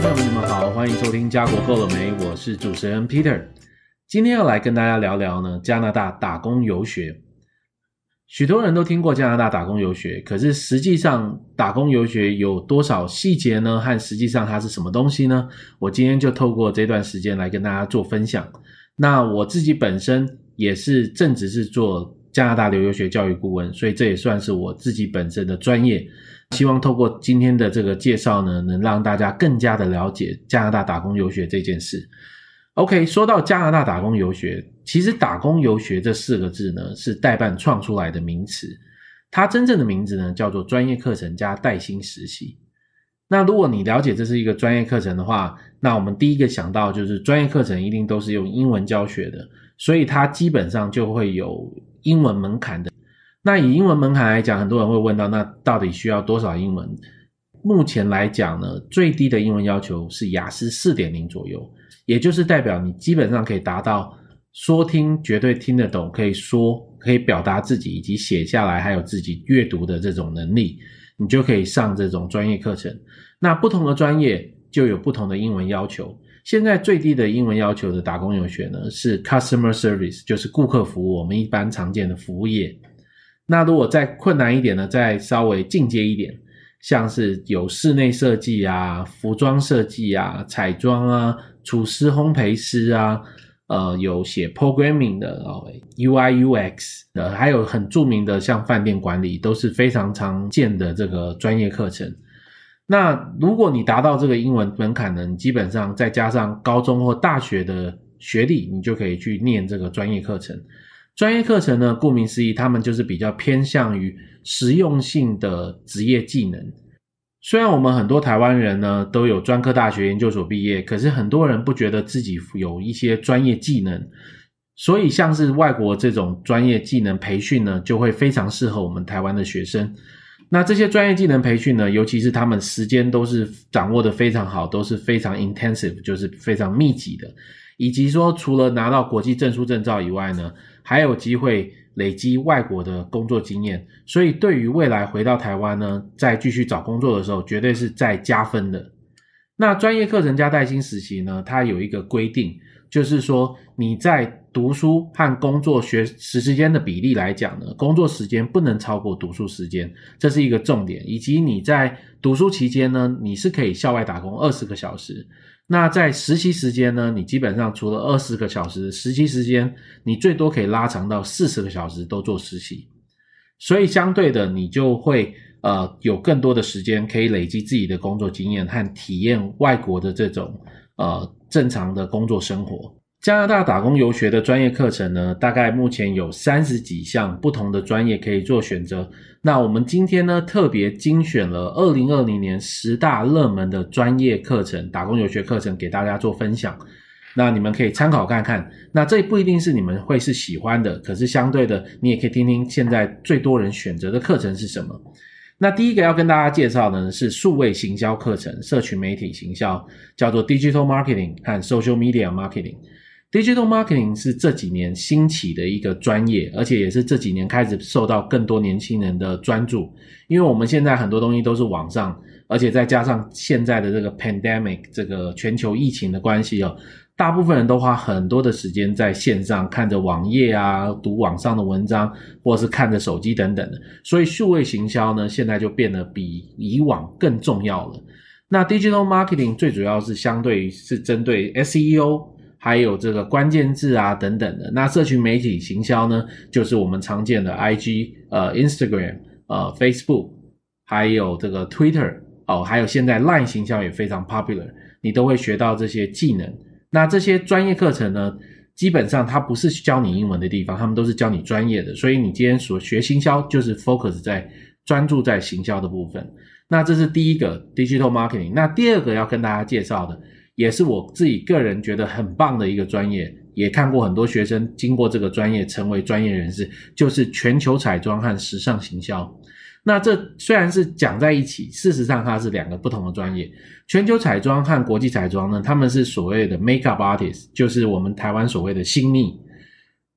朋友们，你们好，欢迎收听《家国够了没》，我是主持人 Peter。今天要来跟大家聊聊呢，加拿大打工游学。许多人都听过加拿大打工游学，可是实际上打工游学有多少细节呢？和实际上它是什么东西呢？我今天就透过这段时间来跟大家做分享。那我自己本身也是正职是做加拿大留学教育顾问，所以这也算是我自己本身的专业。希望透过今天的这个介绍呢，能让大家更加的了解加拿大打工游学这件事。OK，说到加拿大打工游学，其实“打工游学”这四个字呢，是代办创出来的名词。它真正的名字呢，叫做专业课程加带薪实习。那如果你了解这是一个专业课程的话，那我们第一个想到就是专业课程一定都是用英文教学的，所以它基本上就会有英文门槛的。那以英文门槛来讲，很多人会问到，那到底需要多少英文？目前来讲呢，最低的英文要求是雅思四点零左右。也就是代表你基本上可以达到说听绝对听得懂，可以说可以表达自己以及写下来，还有自己阅读的这种能力，你就可以上这种专业课程。那不同的专业就有不同的英文要求。现在最低的英文要求的打工游学呢，是 customer service，就是顾客服务，我们一般常见的服务业。那如果再困难一点呢，再稍微进阶一点，像是有室内设计啊、服装设计啊、彩妆啊。厨师、烘焙师啊，呃，有写 programming 的，UI、UX 的，还有很著名的像饭店管理，都是非常常见的这个专业课程。那如果你达到这个英文门槛呢，你基本上再加上高中或大学的学历，你就可以去念这个专业课程。专业课程呢，顾名思义，他们就是比较偏向于实用性的职业技能。虽然我们很多台湾人呢都有专科大学研究所毕业，可是很多人不觉得自己有一些专业技能，所以像是外国这种专业技能培训呢，就会非常适合我们台湾的学生。那这些专业技能培训呢，尤其是他们时间都是掌握得非常好，都是非常 intensive，就是非常密集的，以及说除了拿到国际证书证照以外呢，还有机会。累积外国的工作经验，所以对于未来回到台湾呢，再继续找工作的时候，绝对是在加分的。那专业课程加带薪实习呢，它有一个规定，就是说你在读书和工作学时时间的比例来讲呢，工作时间不能超过读书时间，这是一个重点。以及你在读书期间呢，你是可以校外打工二十个小时。那在实习时间呢，你基本上除了二十个小时实习时间，你最多可以拉长到四十个小时都做实习，所以相对的，你就会呃有更多的时间可以累积自己的工作经验和体验外国的这种呃正常的工作生活。加拿大打工游学的专业课程呢，大概目前有三十几项不同的专业可以做选择。那我们今天呢，特别精选了二零二零年十大热门的专业课程，打工游学课程给大家做分享。那你们可以参考看看。那这不一定是你们会是喜欢的，可是相对的，你也可以听听现在最多人选择的课程是什么。那第一个要跟大家介绍的呢，是数位行销课程，社群媒体行销，叫做 Digital Marketing 和 Social Media Marketing。Digital marketing 是这几年兴起的一个专业，而且也是这几年开始受到更多年轻人的专注。因为我们现在很多东西都是网上，而且再加上现在的这个 pandemic 这个全球疫情的关系哦，大部分人都花很多的时间在线上看着网页啊，读网上的文章，或者是看着手机等等的。所以数位行销呢，现在就变得比以往更重要了。那 Digital marketing 最主要是相对于是针对 SEO。还有这个关键字啊等等的，那社群媒体行销呢，就是我们常见的 IG、呃 Instagram、呃 Facebook，还有这个 Twitter 哦，还有现在 Line 行销也非常 popular，你都会学到这些技能。那这些专业课程呢，基本上它不是教你英文的地方，他们都是教你专业的，所以你今天所学行销就是 focus 在专注在行销的部分。那这是第一个 Digital Marketing。那第二个要跟大家介绍的。也是我自己个人觉得很棒的一个专业，也看过很多学生经过这个专业成为专业人士，就是全球彩妆和时尚行销。那这虽然是讲在一起，事实上它是两个不同的专业。全球彩妆和国际彩妆呢，他们是所谓的 makeup artist，就是我们台湾所谓的新密。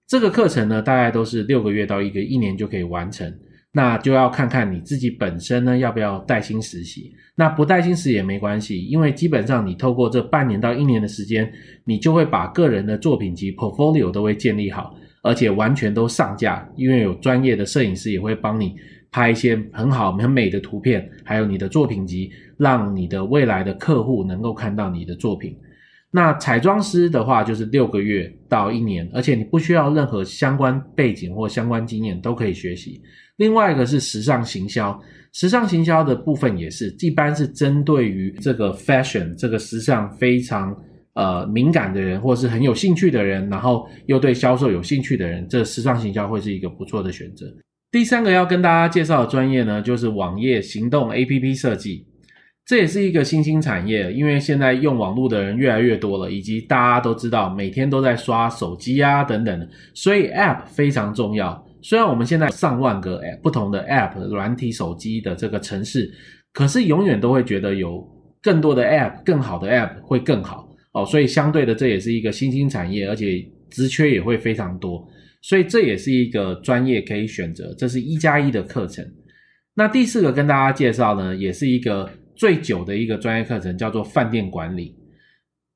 这个课程呢，大概都是六个月到一个一年就可以完成。那就要看看你自己本身呢，要不要带薪实习。那不带薪实习也没关系，因为基本上你透过这半年到一年的时间，你就会把个人的作品集 portfolio 都会建立好，而且完全都上架，因为有专业的摄影师也会帮你拍一些很好很美的图片，还有你的作品集，让你的未来的客户能够看到你的作品。那彩妆师的话就是六个月到一年，而且你不需要任何相关背景或相关经验都可以学习。另外一个是时尚行销，时尚行销的部分也是一般是针对于这个 fashion 这个时尚非常呃敏感的人，或是很有兴趣的人，然后又对销售有兴趣的人，这时尚行销会是一个不错的选择。第三个要跟大家介绍的专业呢，就是网页行动 APP 设计。这也是一个新兴产业，因为现在用网络的人越来越多了，以及大家都知道每天都在刷手机啊等等，所以 App 非常重要。虽然我们现在上万个不同的 App 软体手机的这个程式，可是永远都会觉得有更多的 App 更好的 App 会更好哦。所以相对的，这也是一个新兴产业，而且职缺也会非常多，所以这也是一个专业可以选择。这是一加一的课程。那第四个跟大家介绍呢，也是一个。最久的一个专业课程叫做饭店管理，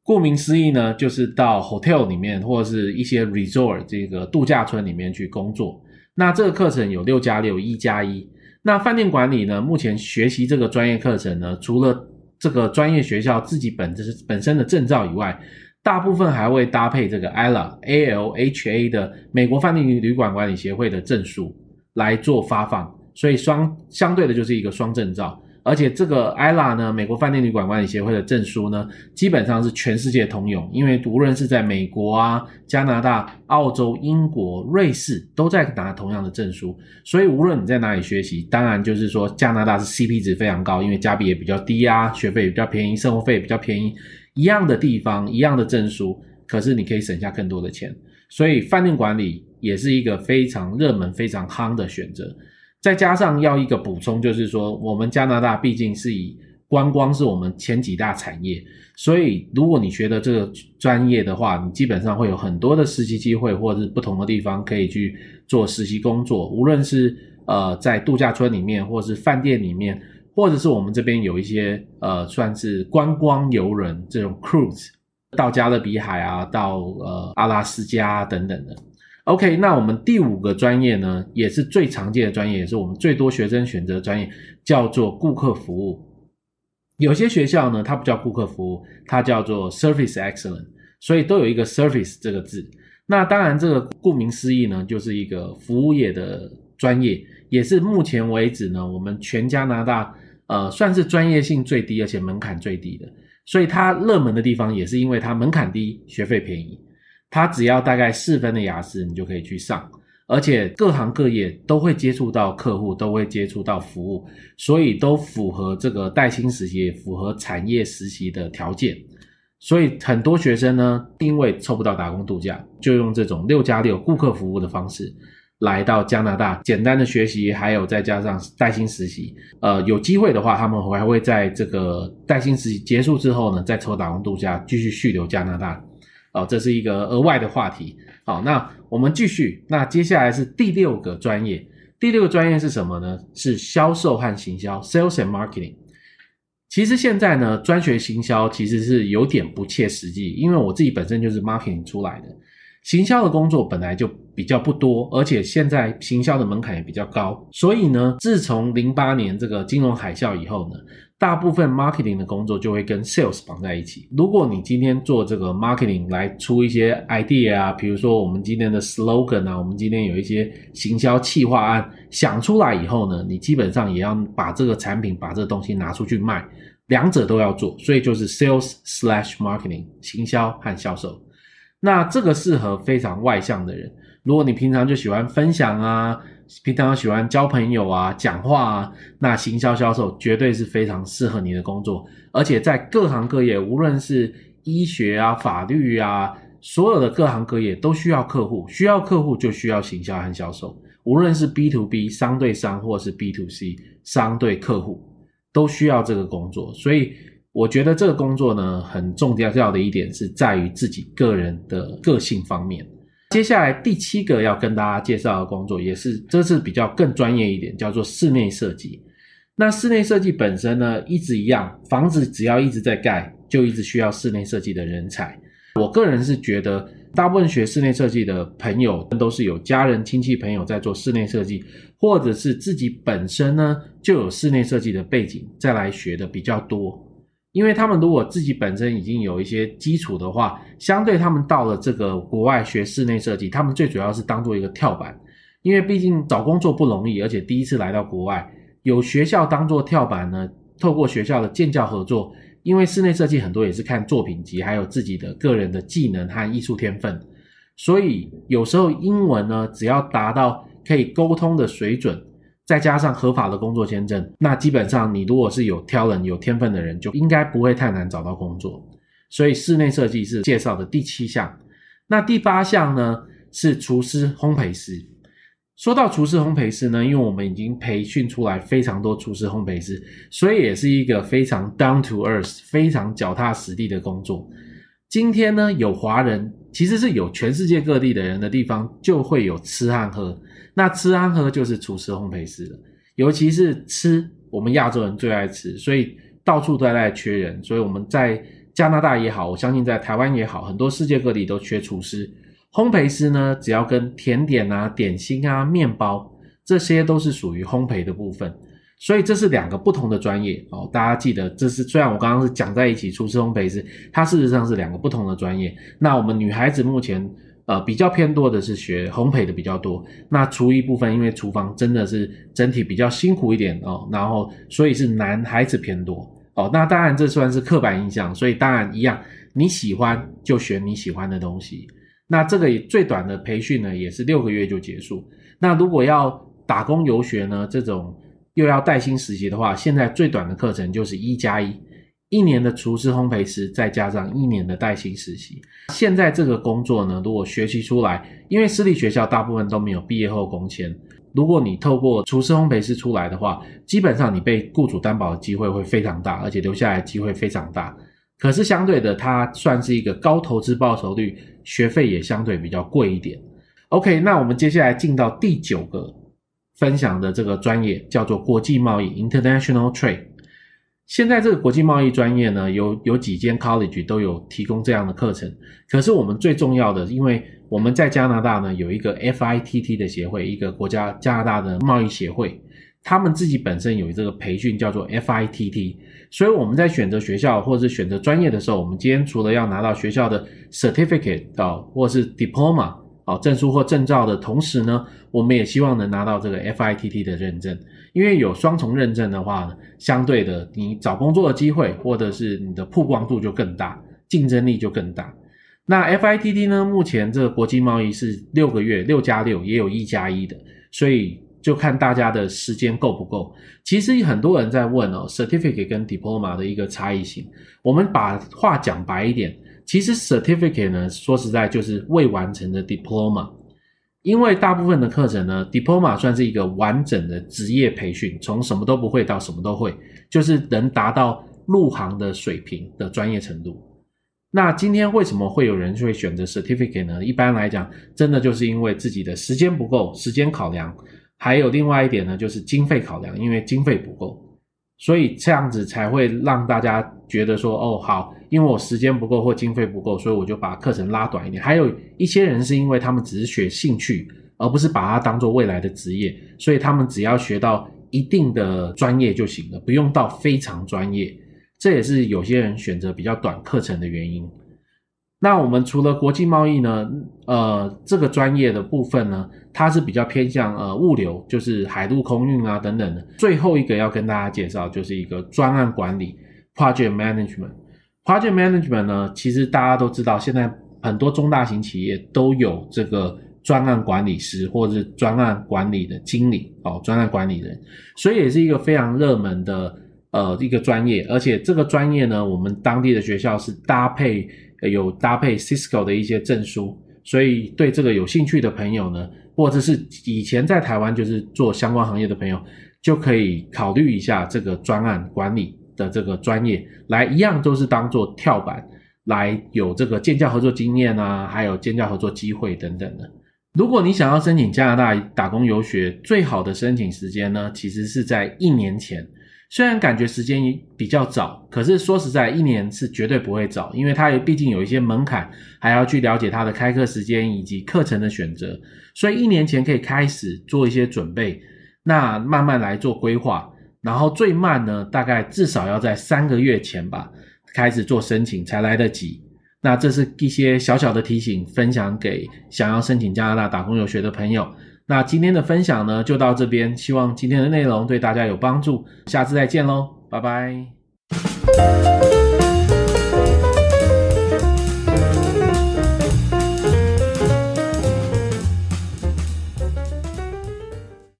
顾名思义呢，就是到 hotel 里面或者是一些 resort 这个度假村里面去工作。那这个课程有六加六，一加一。那饭店管理呢，目前学习这个专业课程呢，除了这个专业学校自己本身本身的证照以外，大部分还会搭配这个 ALA A L H A 的美国饭店旅馆管理协会的证书来做发放，所以双相对的就是一个双证照。而且这个 ILA 呢，美国饭店旅馆管理协会的证书呢，基本上是全世界通用，因为无论是在美国啊、加拿大、澳洲、英国、瑞士，都在拿同样的证书。所以无论你在哪里学习，当然就是说加拿大是 CP 值非常高，因为加币也比较低啊，学费也比较便宜，生活费也比较便宜。一样的地方，一样的证书，可是你可以省下更多的钱。所以饭店管理也是一个非常热门、非常夯的选择。再加上要一个补充，就是说，我们加拿大毕竟是以观光是我们前几大产业，所以如果你学的这个专业的话，你基本上会有很多的实习机会，或者是不同的地方可以去做实习工作，无论是呃在度假村里面，或是饭店里面，或者是我们这边有一些呃算是观光游轮这种 cruise 到加勒比海啊，到呃阿拉斯加等等的。OK，那我们第五个专业呢，也是最常见的专业，也是我们最多学生选择的专业，叫做顾客服务。有些学校呢，它不叫顾客服务，它叫做 Service Excellence，所以都有一个 Service 这个字。那当然，这个顾名思义呢，就是一个服务业的专业，也是目前为止呢，我们全加拿大呃算是专业性最低，而且门槛最低的。所以它热门的地方，也是因为它门槛低，学费便宜。它只要大概四分的雅思，你就可以去上，而且各行各业都会接触到客户，都会接触到服务，所以都符合这个带薪实习，符合产业实习的条件。所以很多学生呢，因为凑不到打工度假，就用这种六加六顾客服务的方式来到加拿大，简单的学习，还有再加上带薪实习。呃，有机会的话，他们还会在这个带薪实习结束之后呢，再抽打工度假，继续续留加拿大。哦，这是一个额外的话题。好，那我们继续。那接下来是第六个专业。第六个专业是什么呢？是销售和行销 （Sales and Marketing）。其实现在呢，专学行销其实是有点不切实际，因为我自己本身就是 marketing 出来的。行销的工作本来就比较不多，而且现在行销的门槛也比较高。所以呢，自从零八年这个金融海啸以后呢，大部分 marketing 的工作就会跟 sales 绑在一起。如果你今天做这个 marketing 来出一些 idea 啊，比如说我们今天的 slogan 啊，我们今天有一些行销企划案想出来以后呢，你基本上也要把这个产品、把这个东西拿出去卖，两者都要做。所以就是 sales slash marketing 行销和销售。那这个适合非常外向的人。如果你平常就喜欢分享啊。平常喜欢交朋友啊，讲话啊，那行销销售绝对是非常适合你的工作。而且在各行各业，无论是医学啊、法律啊，所有的各行各业都需要客户，需要客户就需要行销和销售。无论是 B to B 商对商，或是 B to C 商对客户，都需要这个工作。所以我觉得这个工作呢，很重要的一点是在于自己个人的个性方面。接下来第七个要跟大家介绍的工作，也是这次比较更专业一点，叫做室内设计。那室内设计本身呢，一直一样，房子只要一直在盖，就一直需要室内设计的人才。我个人是觉得，大部分学室内设计的朋友都是有家人、亲戚、朋友在做室内设计，或者是自己本身呢就有室内设计的背景，再来学的比较多。因为他们如果自己本身已经有一些基础的话，相对他们到了这个国外学室内设计，他们最主要是当做一个跳板，因为毕竟找工作不容易，而且第一次来到国外，有学校当做跳板呢，透过学校的建教合作，因为室内设计很多也是看作品集，还有自己的个人的技能和艺术天分，所以有时候英文呢，只要达到可以沟通的水准。再加上合法的工作签证，那基本上你如果是有 talent 有天分的人，就应该不会太难找到工作。所以室内设计是介绍的第七项。那第八项呢，是厨师烘焙师。说到厨师烘焙师呢，因为我们已经培训出来非常多厨师烘焙师，所以也是一个非常 down to earth、非常脚踏实地的工作。今天呢，有华人，其实是有全世界各地的人的地方，就会有吃和喝。那吃和喝就是厨师烘焙师了，尤其是吃，我们亚洲人最爱吃，所以到处都在缺人。所以我们在加拿大也好，我相信在台湾也好，很多世界各地都缺厨师。烘焙师呢，只要跟甜点啊、点心啊、面包，这些都是属于烘焙的部分。所以这是两个不同的专业哦，大家记得，这是虽然我刚刚是讲在一起，厨师烘焙师，它事实上是两个不同的专业。那我们女孩子目前。呃，比较偏多的是学烘焙的比较多。那厨艺部分，因为厨房真的是整体比较辛苦一点哦，然后所以是男孩子偏多哦。那当然这算是刻板印象，所以当然一样，你喜欢就选你喜欢的东西。那这个最短的培训呢，也是六个月就结束。那如果要打工游学呢，这种又要带薪实习的话，现在最短的课程就是一加一。一年的厨师烘焙师，再加上一年的带薪实习。现在这个工作呢，如果学习出来，因为私立学校大部分都没有毕业后工签。如果你透过厨师烘焙师出来的话，基本上你被雇主担保的机会会非常大，而且留下来的机会非常大。可是相对的，它算是一个高投资报酬率，学费也相对比较贵一点。OK，那我们接下来进到第九个分享的这个专业，叫做国际贸易 （International Trade）。现在这个国际贸易专业呢，有有几间 college 都有提供这样的课程。可是我们最重要的，因为我们在加拿大呢有一个 FITT 的协会，一个国家加拿大的贸易协会，他们自己本身有这个培训叫做 FITT，所以我们在选择学校或者是选择专业的时候，我们今天除了要拿到学校的 certificate 啊，或是 diploma。好，证书或证照的同时呢，我们也希望能拿到这个 FITT 的认证，因为有双重认证的话呢，相对的你找工作的机会或者是你的曝光度就更大，竞争力就更大。那 FITT 呢，目前这个国际贸易是六个月，六加六也有一加一的，所以就看大家的时间够不够。其实很多人在问哦，certificate 跟 diploma 的一个差异性，我们把话讲白一点。其实 certificate 呢，说实在就是未完成的 diploma，因为大部分的课程呢，diploma 算是一个完整的职业培训，从什么都不会到什么都会，就是能达到入行的水平的专业程度。那今天为什么会有人会选择 certificate 呢？一般来讲，真的就是因为自己的时间不够，时间考量，还有另外一点呢，就是经费考量，因为经费不够。所以这样子才会让大家觉得说，哦，好，因为我时间不够或经费不够，所以我就把课程拉短一点。还有一些人是因为他们只是学兴趣，而不是把它当做未来的职业，所以他们只要学到一定的专业就行了，不用到非常专业。这也是有些人选择比较短课程的原因。那我们除了国际贸易呢，呃，这个专业的部分呢，它是比较偏向呃物流，就是海陆空运啊等等的。最后一个要跟大家介绍，就是一个专案管理 （project management）。Project management 呢，其实大家都知道，现在很多中大型企业都有这个专案管理师或者是专案管理的经理哦，专案管理人，所以也是一个非常热门的呃一个专业。而且这个专业呢，我们当地的学校是搭配。有搭配 Cisco 的一些证书，所以对这个有兴趣的朋友呢，或者是以前在台湾就是做相关行业的朋友，就可以考虑一下这个专案管理的这个专业，来一样都是当做跳板，来有这个建教合作经验啊，还有建教合作机会等等的。如果你想要申请加拿大打工游学，最好的申请时间呢，其实是在一年前。虽然感觉时间比较早，可是说实在，一年是绝对不会早，因为它也毕竟有一些门槛，还要去了解它的开课时间以及课程的选择，所以一年前可以开始做一些准备，那慢慢来做规划，然后最慢呢，大概至少要在三个月前吧，开始做申请才来得及。那这是一些小小的提醒，分享给想要申请加拿大打工游学的朋友。那今天的分享呢，就到这边，希望今天的内容对大家有帮助。下次再见喽，拜拜。